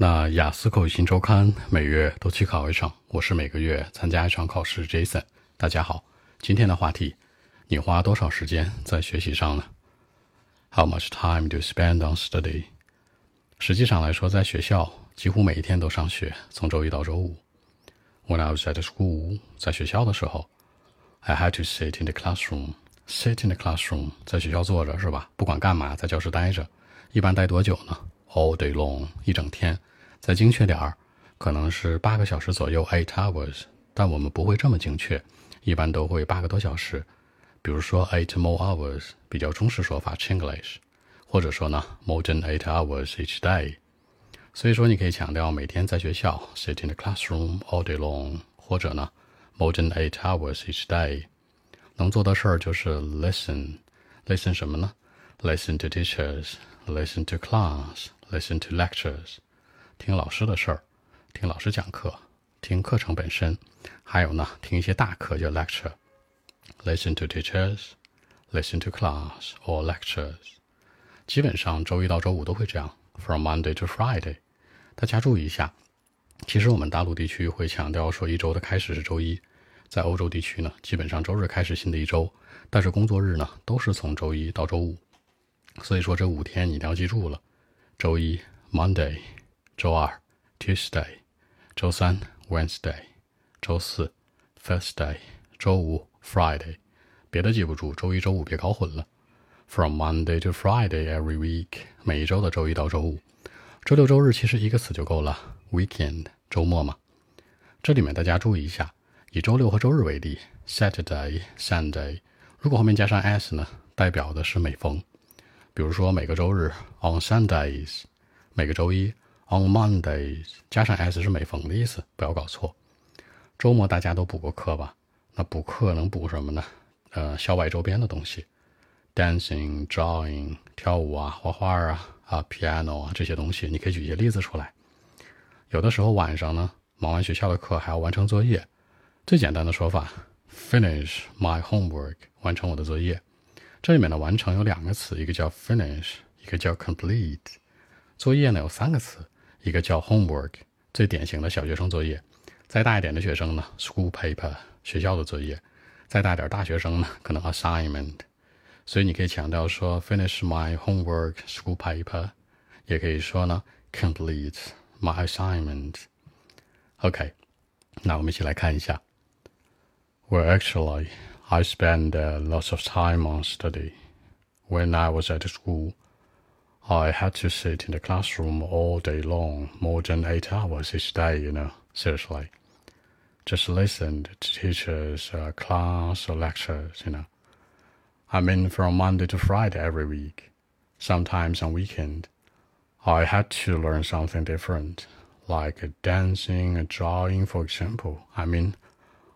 那雅思口语新周刊每月都去考一场，我是每个月参加一场考试。Jason，大家好，今天的话题，你花多少时间在学习上呢？How much time do you spend on study？实际上来说，在学校几乎每一天都上学，从周一到周五。When I was at school，在学校的时候，I had to sit in the classroom。Sit in the classroom，在学校坐着是吧？不管干嘛，在教室待着，一般待多久呢？All day long，一整天。再精确点儿，可能是八个小时左右，eight hours。但我们不会这么精确，一般都会八个多小时。比如说 eight more hours，比较中式说法，Chinglish，或者说呢，more than eight hours each day。所以说，你可以强调每天在学校，sit in the classroom all day long，或者呢，more than eight hours each day。能做的事儿就是 listen，listen 什么呢？listen to teachers，listen to class，listen to lectures。听老师的事儿，听老师讲课，听课程本身，还有呢，听一些大课叫 lecture。Listen to teachers, listen to class or lectures。基本上周一到周五都会这样，from Monday to Friday。大家注意一下，其实我们大陆地区会强调说一周的开始是周一，在欧洲地区呢，基本上周日开始新的一周，但是工作日呢都是从周一到周五。所以说这五天你一定要记住了，周一 Monday。周二，Tuesday；周三，Wednesday；周四，Thursday；周五，Friday。别的记不住，周一、周五别搞混了。From Monday to Friday every week，每一周的周一到周五。周六、周日其实一个词就够了，weekend，周末嘛。这里面大家注意一下，以周六和周日为例，Saturday、Sunday。如果后面加上 s 呢，代表的是每逢。比如说每个周日，on Sundays；每个周一。On Mondays，加上 s 是每逢的意思，不要搞错。周末大家都补过课吧？那补课能补什么呢？呃，校外周边的东西，dancing、drawing、跳舞啊、画画啊、啊 piano 啊这些东西，你可以举一些例子出来。有的时候晚上呢，忙完学校的课还要完成作业。最简单的说法，finish my homework，完成我的作业。这里面的完成有两个词，一个叫 finish，一个叫 complete。作业呢有三个词。一个叫 homework，最典型的小学生作业；再大一点的学生呢，school paper，学校的作业；再大点大学生呢，可能 assignment。所以你可以强调说 finish my homework school paper，也可以说呢 complete my assignment。OK，那我们一起来看一下。Well, actually, I spend uh, lots of time on study. When I was at school, I had to sit in the classroom all day long, more than eight hours each day, you know, seriously. Just listened to teachers' uh, class or lectures, you know. I mean, from Monday to Friday every week, sometimes on weekend. I had to learn something different, like dancing, drawing, for example. I mean,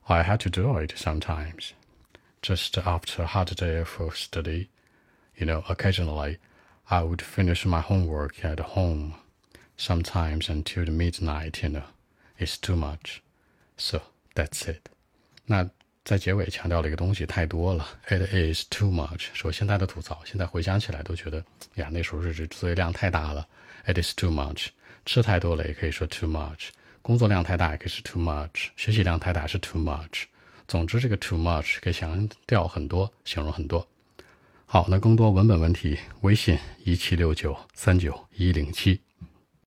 I had to do it sometimes. Just after a hard day of study, you know, occasionally I would finish my homework at home, sometimes until the midnight. You know, it's too much. So that's it. 那在结尾强调了一个东西太多了，it is too much。说现在的吐槽，现在回想起来都觉得呀，那时候是作业量太大了，it is too much。吃太多了也可以说 too much，工作量太大也可以是 too much，学习量太大是 too much。总之，这个 too much 可以强调很多，形容很多。 好，那更多文本问题，微信一七六九三九一零七。